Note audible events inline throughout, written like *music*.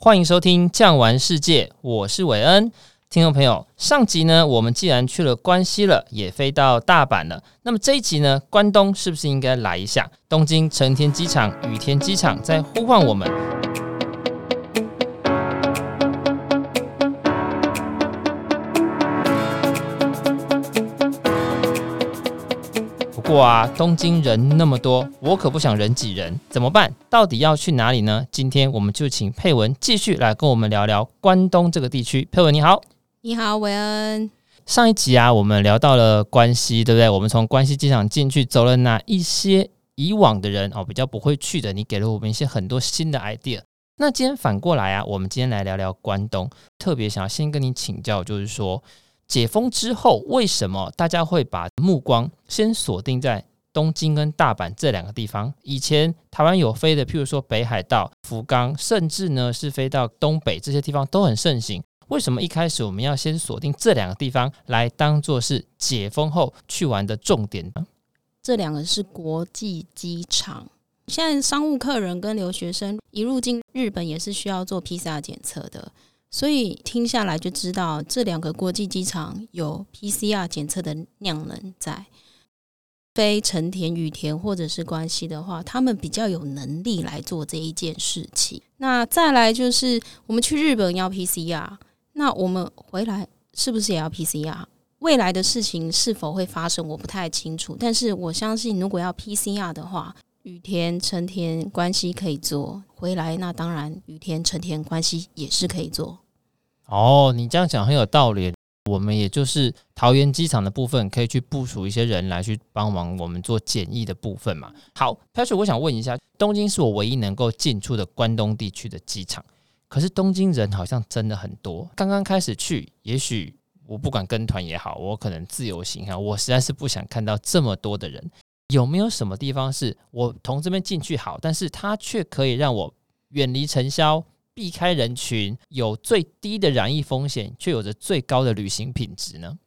欢迎收听《酱玩世界》，我是韦恩。听众朋友，上集呢，我们既然去了关西了，也飞到大阪了，那么这一集呢，关东是不是应该来一下？东京成田机场、羽田机场在呼唤我们。哇，东京人那么多，我可不想人挤人，怎么办？到底要去哪里呢？今天我们就请佩文继续来跟我们聊聊关东这个地区。佩文你好，你好，韦恩。上一集啊，我们聊到了关西，对不对？我们从关西机场进去，走了哪一些以往的人哦比较不会去的，你给了我们一些很多新的 idea。那今天反过来啊，我们今天来聊聊关东，特别想要先跟你请教，就是说。解封之后，为什么大家会把目光先锁定在东京跟大阪这两个地方？以前台湾有飞的，譬如说北海道、福冈，甚至呢是飞到东北这些地方都很盛行。为什么一开始我们要先锁定这两个地方来当做是解封后去玩的重点呢？这两个是国际机场，现在商务客人跟留学生一入境日本也是需要做 PCR 检测的。所以听下来就知道，这两个国际机场有 PCR 检测的量能在。飞成田、羽田或者是关西的话，他们比较有能力来做这一件事情。那再来就是，我们去日本要 PCR，那我们回来是不是也要 PCR？未来的事情是否会发生，我不太清楚。但是我相信，如果要 PCR 的话，雨天、成天、关系可以做回来，那当然雨天、成天、关系也是可以做。哦，你这样讲很有道理。我们也就是桃园机场的部分，可以去部署一些人来去帮忙我们做检疫的部分嘛。好，Patrick，我想问一下，东京是我唯一能够进出的关东地区的机场，可是东京人好像真的很多。刚刚开始去，也许我不管跟团也好，我可能自由行啊，我实在是不想看到这么多的人。有没有什么地方是我从这边进去好，但是它却可以让我远离尘嚣、避开人群，有最低的染疫风险，却有着最高的旅行品质呢？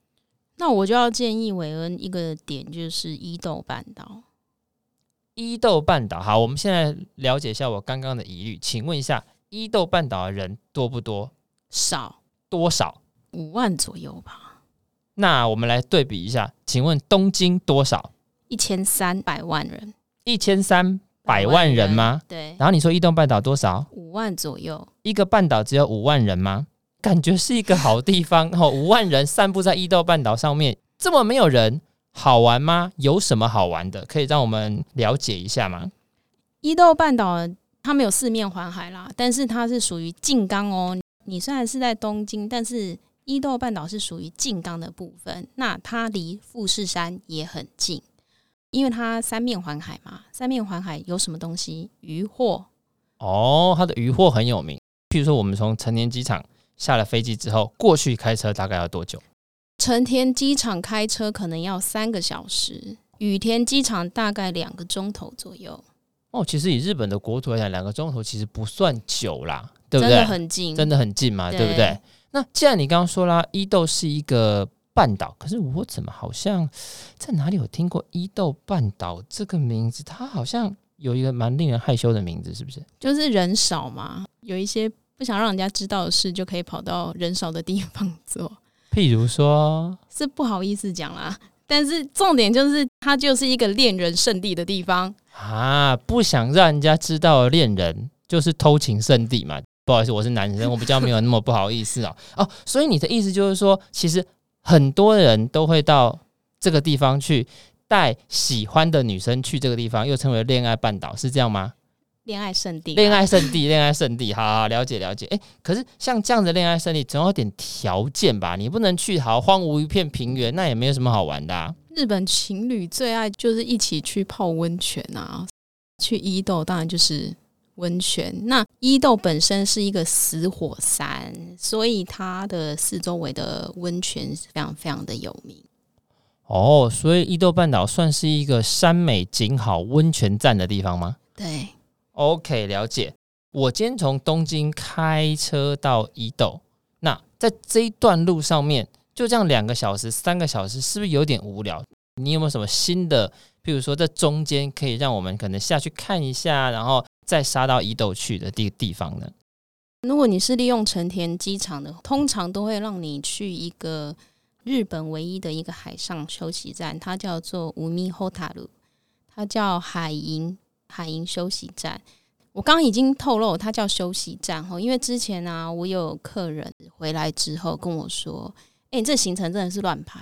那我就要建议韦恩一个点，就是伊豆半岛。伊豆半岛，好，我们现在了解一下我刚刚的疑虑。请问一下，伊豆半岛的人多不多？少，多少？五万左右吧。那我们来对比一下，请问东京多少？一千三百万人，一千三百万人吗？对。然后你说伊豆半岛多少？五万左右。一个半岛只有五万人吗？感觉是一个好地方 *laughs* 哦。五万人散布在伊豆半岛上面，这么没有人，好玩吗？有什么好玩的？可以让我们了解一下吗？伊豆半岛它没有四面环海啦，但是它是属于静冈哦。你虽然是在东京，但是伊豆半岛是属于静冈的部分，那它离富士山也很近。因为它三面环海嘛，三面环海有什么东西？渔获哦，它的渔获很有名。譬如说，我们从成田机场下了飞机之后，过去开车大概要多久？成田机场开车可能要三个小时，羽田机场大概两个钟头左右。哦，其实以日本的国土来讲，两个钟头其实不算久啦，对不对？真的很近，真的很近嘛，对，对不对？那既然你刚刚说啦，伊豆是一个。半岛，可是我怎么好像在哪里有听过伊豆半岛这个名字？它好像有一个蛮令人害羞的名字，是不是？就是人少嘛，有一些不想让人家知道的事，就可以跑到人少的地方做。譬如说，是不好意思讲啦，但是重点就是它就是一个恋人圣地的地方啊！不想让人家知道的恋人，就是偷情圣地嘛。不好意思，我是男生，我比较没有那么不好意思哦。哦，所以你的意思就是说，其实。很多人都会到这个地方去带喜欢的女生去这个地方，又称为恋爱半岛，是这样吗？恋爱圣地，恋爱圣地，恋爱圣地，*laughs* 好好了解了解。诶，可是像这样的恋爱圣地，总有点条件吧？你不能去好荒芜一片平原，那也没有什么好玩的啊。日本情侣最爱就是一起去泡温泉啊，去伊豆当然就是。温泉，那伊豆本身是一个死火山，所以它的四周围的温泉是非常非常的有名。哦，所以伊豆半岛算是一个山美景好、温泉站的地方吗？对，OK，了解。我今天从东京开车到伊豆，那在这一段路上面，就这样两个小时、三个小时，是不是有点无聊？你有没有什么新的？譬如说，在中间可以让我们可能下去看一下，然后。再杀到伊豆去的地地方呢？如果你是利用成田机场的，通常都会让你去一个日本唯一的一个海上休息站，它叫做乌米后塔鲁，它叫海营海营休息站。我刚刚已经透露，它叫休息站哈，因为之前呢、啊，我有客人回来之后跟我说：“哎、你这行程真的是乱排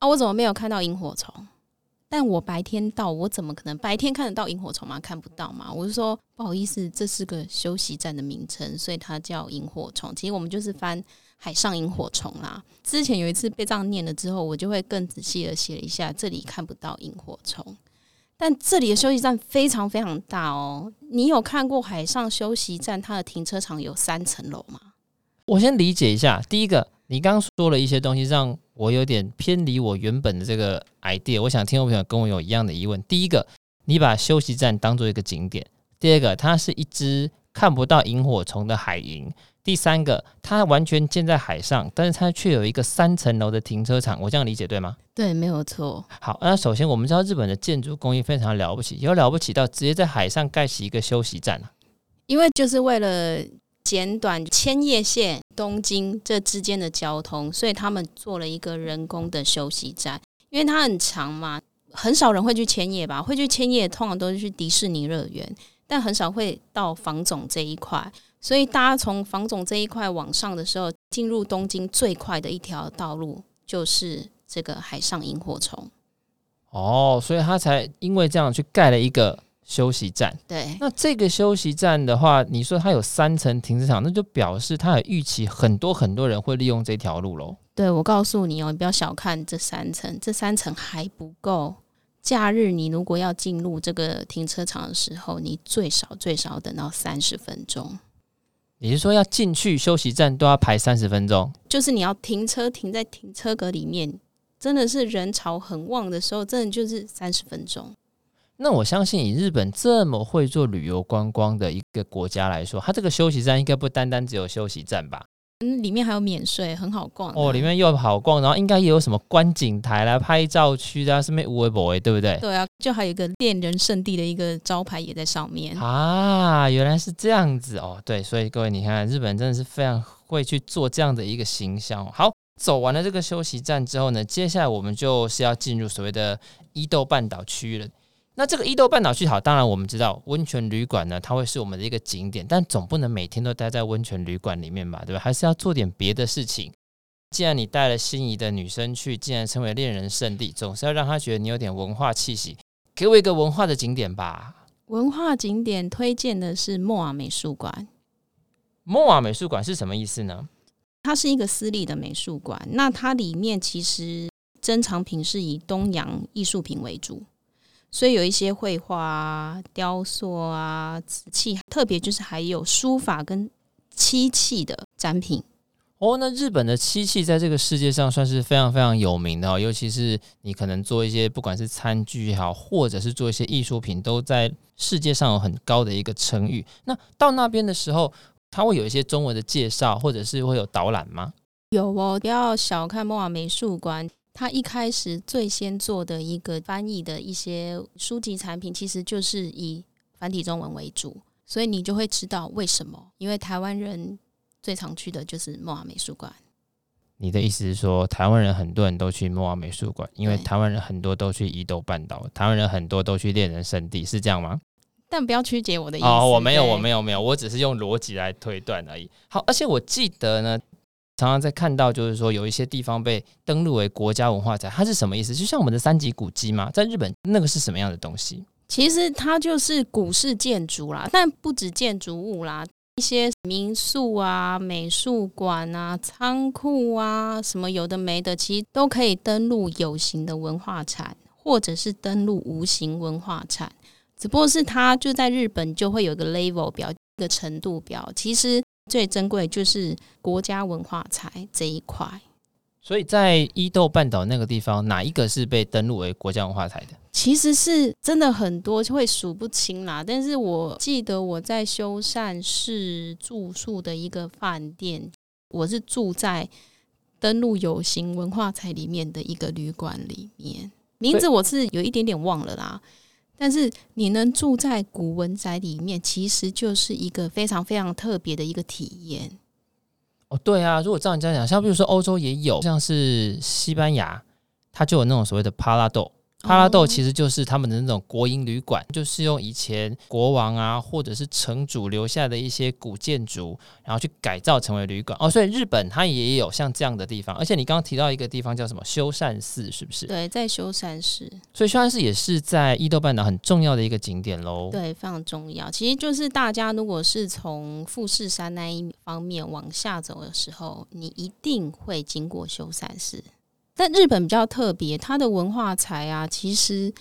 啊，我怎么没有看到萤火虫？”但我白天到，我怎么可能白天看得到萤火虫吗？看不到吗？我是说不好意思，这是个休息站的名称，所以它叫萤火虫。其实我们就是翻海上萤火虫啦。之前有一次被这样念了之后，我就会更仔细的写了一下，这里看不到萤火虫。但这里的休息站非常非常大哦。你有看过海上休息站它的停车场有三层楼吗？我先理解一下，第一个，你刚刚说了一些东西让。我有点偏离我原本的这个 idea，我想听众朋友跟我有一样的疑问。第一个，你把休息站当做一个景点；第二个，它是一只看不到萤火虫的海萤；第三个，它完全建在海上，但是它却有一个三层楼的停车场。我这样理解对吗？对，没有错。好，那首先我们知道日本的建筑工艺非常了不起，有了不起到直接在海上盖起一个休息站。因为就是为了。简短千叶县东京这之间的交通，所以他们做了一个人工的休息站，因为它很长嘛，很少人会去千叶吧？会去千叶通常都是去迪士尼乐园，但很少会到房总这一块，所以大家从房总这一块往上的时候，进入东京最快的一条道路就是这个海上萤火虫。哦，所以他才因为这样去盖了一个。休息站，对，那这个休息站的话，你说它有三层停车场，那就表示它有预期很多很多人会利用这条路喽。对，我告诉你哦，你不要小看这三层，这三层还不够。假日你如果要进入这个停车场的时候，你最少最少等到三十分钟。也就是说，要进去休息站都要排三十分钟，就是你要停车停在停车格里面，真的是人潮很旺的时候，真的就是三十分钟。那我相信，以日本这么会做旅游观光的一个国家来说，它这个休息站应该不单单只有休息站吧？嗯，里面还有免税，很好逛哦。里面又好逛，然后应该也有什么观景台啦拍照区啊，上面无微不微，对不对？对啊，就还有一个恋人圣地的一个招牌也在上面啊。原来是这样子哦。对，所以各位你看，日本真的是非常会去做这样的一个形象。好，走完了这个休息站之后呢，接下来我们就是要进入所谓的伊豆半岛区域了。那这个伊豆半岛去好，当然我们知道温泉旅馆呢，它会是我们的一个景点，但总不能每天都待在温泉旅馆里面吧，对吧？还是要做点别的事情。既然你带了心仪的女生去，既然称为恋人圣地，总是要让她觉得你有点文化气息，给我一个文化的景点吧。文化景点推荐的是莫瓦美术馆。莫瓦美术馆是什么意思呢？它是一个私立的美术馆，那它里面其实珍藏品是以东洋艺术品为主。所以有一些绘画啊、雕塑啊、瓷器，特别就是还有书法跟漆器的展品。哦，那日本的漆器在这个世界上算是非常非常有名的哦，尤其是你可能做一些不管是餐具也好，或者是做一些艺术品，都在世界上有很高的一个称誉。那到那边的时候，它会有一些中文的介绍，或者是会有导览吗？有哦，不要小看莫瓦美术馆。他一开始最先做的一个翻译的一些书籍产品，其实就是以繁体中文为主，所以你就会知道为什么。因为台湾人最常去的就是莫瓦美术馆。你的意思是说，台湾人很多人都去莫瓦美术馆，因为台湾人很多都去伊豆半岛，台湾人很多都去恋人圣地，是这样吗？但不要曲解我的意思。哦，我没有，我没有，没有，我只是用逻辑来推断而已。好，而且我记得呢。常常在看到，就是说有一些地方被登录为国家文化财，它是什么意思？就像我们的三级古迹吗？在日本那个是什么样的东西？其实它就是古式建筑啦，但不止建筑物啦，一些民宿啊、美术馆啊、仓库啊，什么有的没的，其实都可以登录有形的文化产，或者是登录无形文化产。只不过是它就在日本就会有个 level 表，一个程度表，其实。最珍贵就是国家文化财这一块，所以在伊豆半岛那个地方，哪一个是被登录为国家文化财的？其实是真的很多，就会数不清啦。但是我记得我在修善寺住宿的一个饭店，我是住在登录有形文化财里面的一个旅馆里面，名字我是有一点点忘了啦。但是你能住在古文宅里面，其实就是一个非常非常特别的一个体验。哦，对啊，如果照你这样讲，像比如说欧洲也有，像是西班牙，它就有那种所谓的帕拉豆。帕拉豆其实就是他们的那种国营旅馆，就是用以前国王啊或者是城主留下的一些古建筑，然后去改造成为旅馆。哦，所以日本它也有像这样的地方。而且你刚刚提到一个地方叫什么修善寺，是不是？对，在修善寺。所以修善寺也是在伊豆半岛很重要的一个景点喽。对，非常重要。其实就是大家如果是从富士山那一方面往下走的时候，你一定会经过修善寺。但日本比较特别，它的文化财啊，其实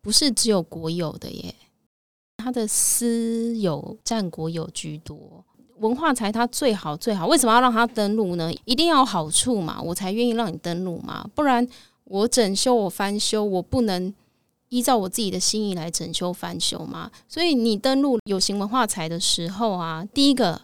不是只有国有的耶，它的私有占国有居多。文化财它最好最好，为什么要让它登录呢？一定要有好处嘛，我才愿意让你登录嘛。不然我整修我翻修，我不能依照我自己的心意来整修翻修嘛。所以你登录有形文化财的时候啊，第一个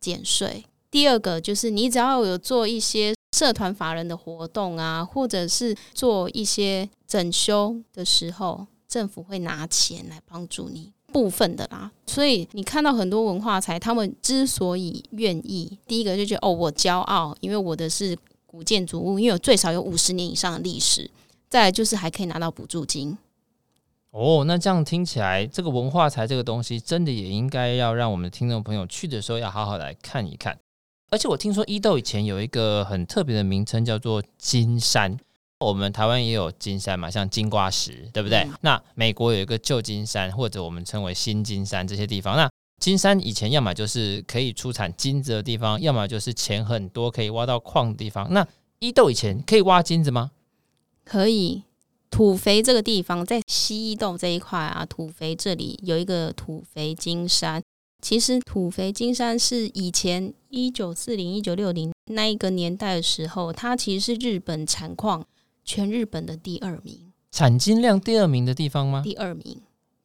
减税，第二个就是你只要有做一些。社团法人的活动啊，或者是做一些整修的时候，政府会拿钱来帮助你部分的啦。所以你看到很多文化财，他们之所以愿意，第一个就觉得哦，我骄傲，因为我的是古建筑物，因为我最少有五十年以上的历史。再来就是还可以拿到补助金。哦，那这样听起来，这个文化财这个东西，真的也应该要让我们听众朋友去的时候，要好好来看一看。而且我听说伊豆以前有一个很特别的名称，叫做金山。我们台湾也有金山嘛，像金瓜石，对不对？嗯、那美国有一个旧金山，或者我们称为新金山这些地方。那金山以前要么就是可以出产金子的地方，要么就是钱很多可以挖到矿的地方。那伊豆以前可以挖金子吗？可以。土肥这个地方在西伊豆这一块啊，土肥这里有一个土肥金山。其实土肥金山是以前一九四零、一九六零那一个年代的时候，它其实是日本产矿全日本的第二名，产金量第二名的地方吗？第二名，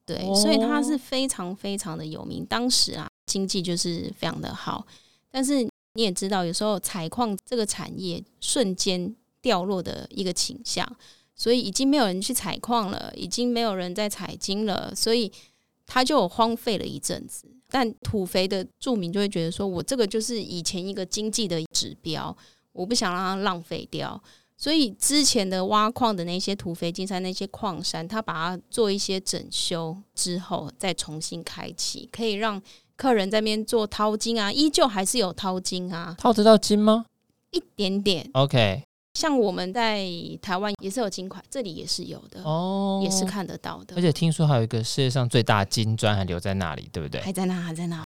对，哦、所以它是非常非常的有名。当时啊，经济就是非常的好，但是你也知道，有时候采矿这个产业瞬间掉落的一个倾向，所以已经没有人去采矿了，已经没有人在采金了，所以它就荒废了一阵子。但土肥的住民就会觉得说，我这个就是以前一个经济的指标，我不想让它浪费掉，所以之前的挖矿的那些土肥金山那些矿山，他把它做一些整修之后，再重新开启，可以让客人在那边做淘金啊，依旧还是有淘金啊，淘得到金吗？一点点，OK。像我们在台湾也是有金块，这里也是有的哦，也是看得到的。而且听说还有一个世界上最大金砖还留在那里，对不对？还在那，还在那。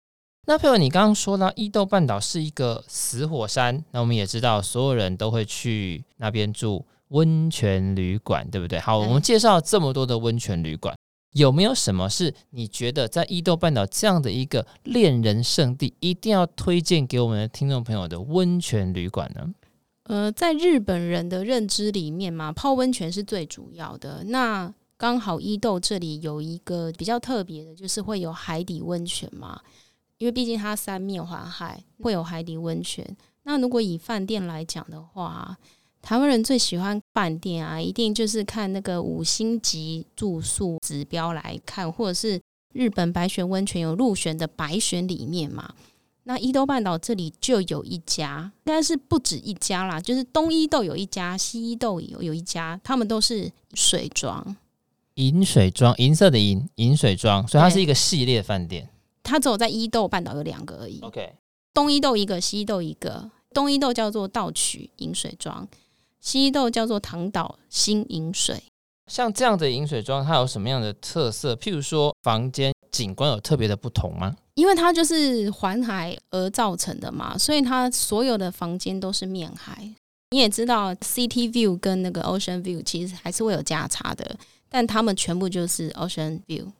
那朋友，你刚刚说到伊豆半岛是一个死火山，那我们也知道所有人都会去那边住温泉旅馆，对不对？好，我们介绍这么多的温泉旅馆，有没有什么是你觉得在伊豆半岛这样的一个恋人圣地，一定要推荐给我们的听众朋友的温泉旅馆呢？呃，在日本人的认知里面嘛，泡温泉是最主要的。那刚好伊豆这里有一个比较特别的，就是会有海底温泉嘛。因为毕竟它三面环海，会有海底温泉。那如果以饭店来讲的话，台湾人最喜欢饭店啊，一定就是看那个五星级住宿指标来看，或者是日本白泉温泉有入选的白选里面嘛。那伊豆半岛这里就有一家，应该是不止一家啦，就是东伊豆有一家，西伊豆有有一家，他们都是水庄，银水庄，银色的银，银水庄，所以它是一个系列饭店。它只有在伊豆半岛有两个而已。OK，东伊豆一个，西伊豆一个。东伊豆叫做道取银水庄，西伊豆叫做唐岛新银水。像这样的银水庄，它有什么样的特色？譬如说，房间景观有特别的不同吗？因为它就是环海而造成的嘛，所以它所有的房间都是面海。你也知道，City View 跟那个 Ocean View 其实还是会有价差的，但他们全部就是 Ocean View，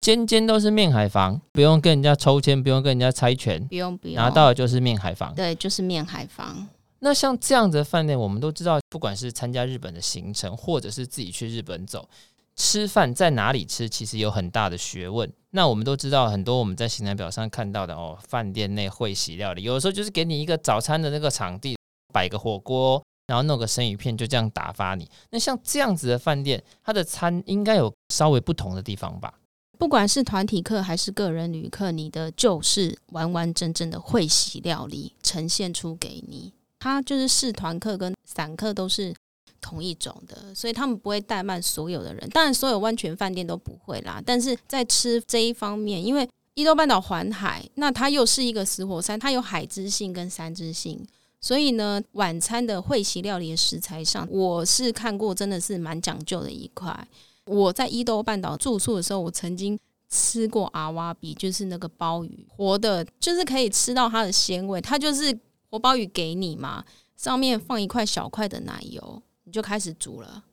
间间都是面海房，不用跟人家抽签，不用跟人家猜拳，不用不用，拿到的就是面海房。对，就是面海房。那像这样子的饭店，我们都知道，不管是参加日本的行程，或者是自己去日本走。吃饭在哪里吃，其实有很大的学问。那我们都知道，很多我们在行程表上看到的哦，饭店内会席料理，有的时候就是给你一个早餐的那个场地，摆个火锅，然后弄个生鱼片就这样打发你。那像这样子的饭店，它的餐应该有稍微不同的地方吧？不管是团体客还是个人旅客，你的就是完完整整的会席料理呈现出给你。它就是视团客跟散客都是同一种的，所以他们不会怠慢所有的人。当然，所有温泉饭店都不会啦。但是在吃这一方面，因为伊豆半岛环海，那它又是一个死火山，它有海之性跟山之性，所以呢，晚餐的会席料理的食材上，我是看过真的是蛮讲究的一块。我在伊豆半岛住宿的时候，我曾经吃过阿瓦比，就是那个鲍鱼，活的，就是可以吃到它的鲜味。它就是活鲍鱼给你嘛，上面放一块小块的奶油，你就开始煮了。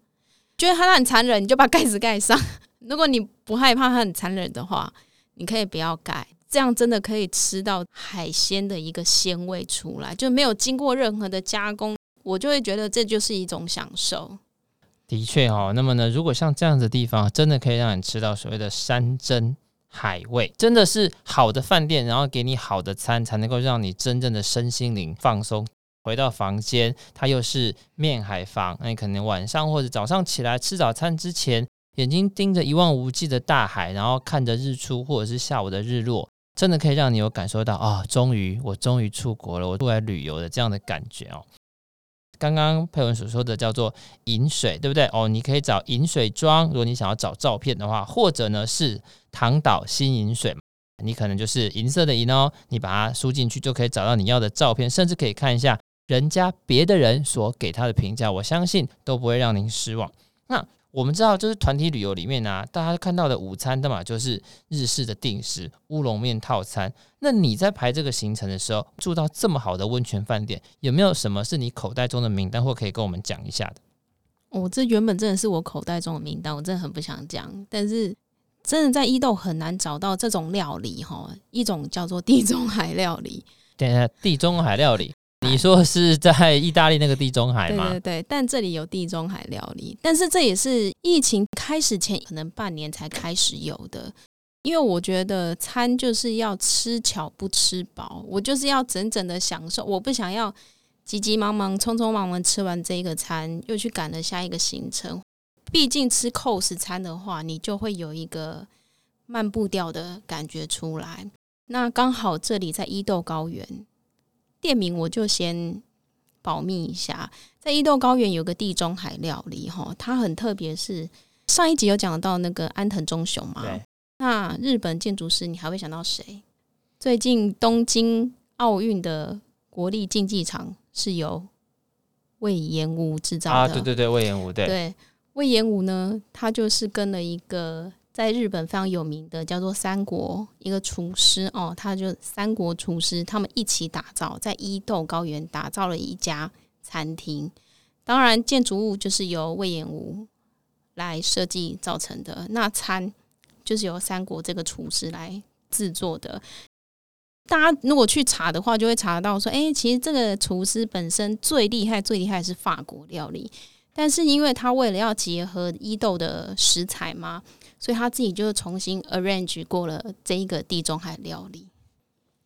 觉得它很残忍，你就把盖子盖上。*laughs* 如果你不害怕它很残忍的话，你可以不要盖，这样真的可以吃到海鲜的一个鲜味出来，就没有经过任何的加工，我就会觉得这就是一种享受。的确哦，那么呢，如果像这样的地方，真的可以让你吃到所谓的山珍海味，真的是好的饭店，然后给你好的餐，才能够让你真正的身心灵放松。回到房间，它又是面海房，那你可能晚上或者早上起来吃早餐之前，眼睛盯着一望无际的大海，然后看着日出或者是下午的日落，真的可以让你有感受到啊，终于我终于出国了，我出来旅游的这样的感觉哦。刚刚佩文所说的叫做银水，对不对？哦，你可以找银水庄，如果你想要找照片的话，或者呢是唐岛新银水，你可能就是银色的银哦，你把它输进去就可以找到你要的照片，甚至可以看一下人家别的人所给他的评价，我相信都不会让您失望。那。我们知道，就是团体旅游里面呢、啊，大家看到的午餐的嘛，就是日式的定时乌龙面套餐。那你在排这个行程的时候，住到这么好的温泉饭店，有没有什么是你口袋中的名单，或可以跟我们讲一下的？我、哦、这原本真的是我口袋中的名单，我真的很不想讲，但是真的在伊豆很难找到这种料理哈，一种叫做地中海料理。等一下，地中海料理。你说是在意大利那个地中海吗？对对对，但这里有地中海料理，但是这也是疫情开始前可能半年才开始有的。因为我觉得餐就是要吃巧不吃饱，我就是要整整的享受，我不想要急急忙忙、匆匆忙忙吃完这一个餐，又去赶了下一个行程。毕竟吃 course 餐的话，你就会有一个慢步调的感觉出来。那刚好这里在伊豆高原。店名我就先保密一下，在伊豆高原有个地中海料理哈，它很特别，是上一集有讲到那个安藤忠雄嘛？那日本建筑师，你还会想到谁？最近东京奥运的国立竞技场是由魏延武制造的啊，对对对，魏延武对。对，魏延武呢，他就是跟了一个。在日本非常有名的叫做三国一个厨师哦，他就三国厨师，他们一起打造在伊豆高原打造了一家餐厅。当然，建筑物就是由隈研吾来设计造成的，那餐就是由三国这个厨师来制作的。大家如果去查的话，就会查到说，哎，其实这个厨师本身最厉害、最厉害是法国料理，但是因为他为了要结合伊豆的食材嘛。所以他自己就重新 arrange 过了这一个地中海料理。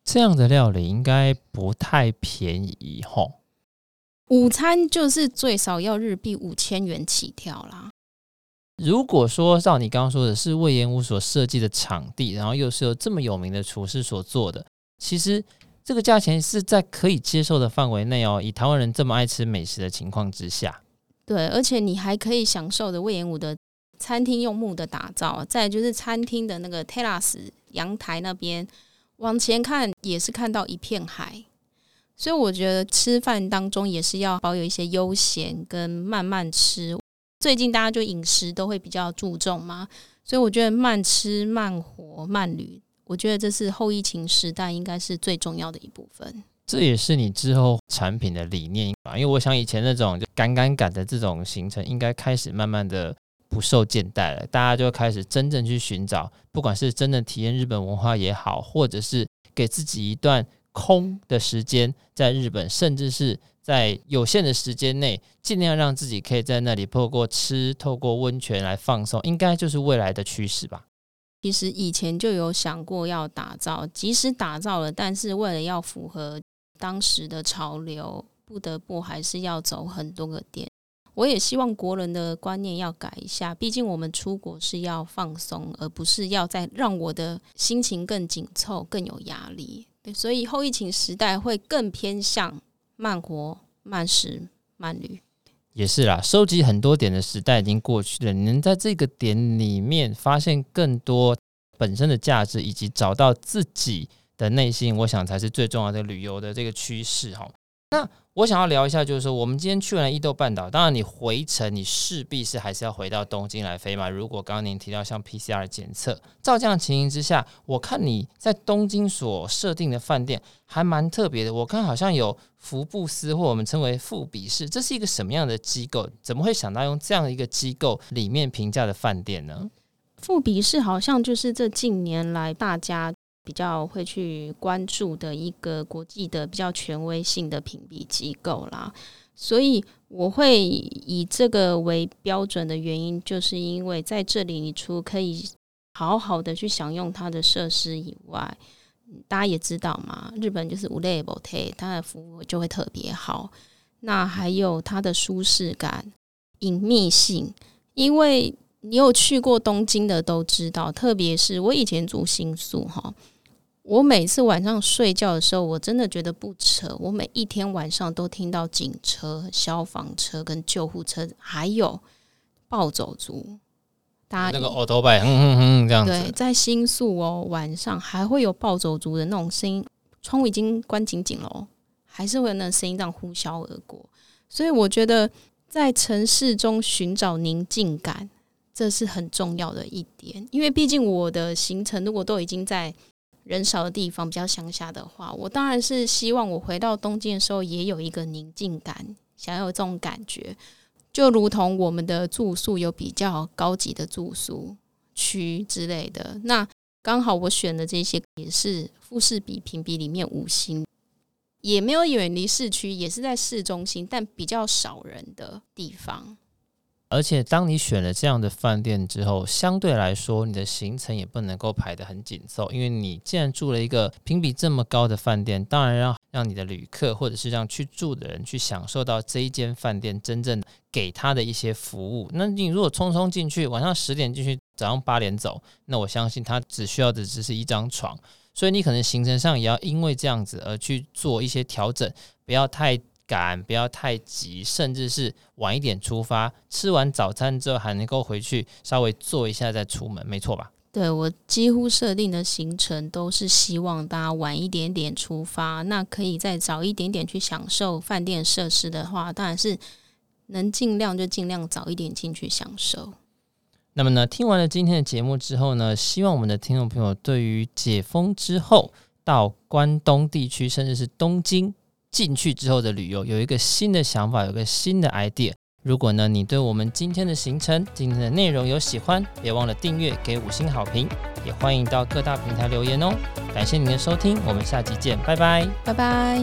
这样的料理应该不太便宜吼。午餐就是最少要日币五千元起跳啦。如果说照你刚刚说的是魏延武所设计的场地，然后又是由这么有名的厨师所做的，其实这个价钱是在可以接受的范围内哦。以台湾人这么爱吃美食的情况之下，对，而且你还可以享受的魏延武的。餐厅用木的打造，再就是餐厅的那个 terrace 阳台那边，往前看也是看到一片海，所以我觉得吃饭当中也是要保有一些悠闲跟慢慢吃。最近大家就饮食都会比较注重嘛，所以我觉得慢吃、慢活、慢旅，我觉得这是后疫情时代应该是最重要的一部分。这也是你之后产品的理念吧？因为我想以前那种就赶赶赶的这种行程，应该开始慢慢的。不受见待了，大家就开始真正去寻找，不管是真的体验日本文化也好，或者是给自己一段空的时间，在日本，甚至是在有限的时间内，尽量让自己可以在那里透过吃、透过温泉来放松，应该就是未来的趋势吧。其实以前就有想过要打造，即使打造了，但是为了要符合当时的潮流。不得不还是要走很多个点。我也希望国人的观念要改一下，毕竟我们出国是要放松，而不是要再让我的心情更紧凑、更有压力。对，所以后疫情时代会更偏向慢活、慢食、慢旅。也是啦，收集很多点的时代已经过去了，你能在这个点里面发现更多本身的价值，以及找到自己的内心，我想才是最重要的旅游的这个趋势哈。那我想要聊一下，就是说，我们今天去完了伊豆半岛，当然你回程，你势必是还是要回到东京来飞嘛。如果刚刚您提到像 PCR 检测，照这样情形之下，我看你在东京所设定的饭店还蛮特别的。我看好像有福布斯，或我们称为富比士，这是一个什么样的机构？怎么会想到用这样一个机构里面评价的饭店呢？富比士好像就是这近年来大家。比较会去关注的一个国际的比较权威性的评比机构啦，所以我会以这个为标准的原因，就是因为在这里，你除可以好好的去享用它的设施以外，大家也知道嘛，日本就是无类不退，它的服务就会特别好。那还有它的舒适感、隐秘性，因为你有去过东京的都知道，特别是我以前住新宿哈。我每次晚上睡觉的时候，我真的觉得不扯。我每一天晚上都听到警车、消防车跟救护车，还有暴走族。大家那个欧兜拜，哼哼哼，这样子。对，在新宿哦，晚上还会有暴走族的那种声音，窗户已经关紧紧了哦，还是会有那声音这样呼啸而过。所以我觉得，在城市中寻找宁静感，这是很重要的一点。因为毕竟我的行程如果都已经在。人少的地方，比较乡下的话，我当然是希望我回到东京的时候也有一个宁静感，想要有这种感觉，就如同我们的住宿有比较高级的住宿区之类的。那刚好我选的这些也是富士比评比里面五星，也没有远离市区，也是在市中心，但比较少人的地方。而且，当你选了这样的饭店之后，相对来说，你的行程也不能够排得很紧凑，因为你既然住了一个评比这么高的饭店，当然要让你的旅客或者是让去住的人去享受到这一间饭店真正给他的一些服务。那你如果匆匆进去，晚上十点进去，早上八点走，那我相信他只需要的只是一张床，所以你可能行程上也要因为这样子而去做一些调整，不要太赶，不要太急，甚至是晚一点出发，吃完早餐之后还能够回去稍微坐一下再出门，没错吧？对，我几乎设定的行程都是希望大家晚一点点出发，那可以再早一点点去享受饭店设施的话，当然是能尽量就尽量早一点进去享受。那么呢，听完了今天的节目之后呢，希望我们的听众朋友对于解封之后到关东地区，甚至是东京。进去之后的旅游有一个新的想法，有个新的 idea。如果呢，你对我们今天的行程、今天的内容有喜欢，别忘了订阅、给五星好评，也欢迎到各大平台留言哦。感谢您的收听，我们下期见，拜拜，拜拜。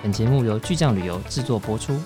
本节目由巨匠旅游制作播出。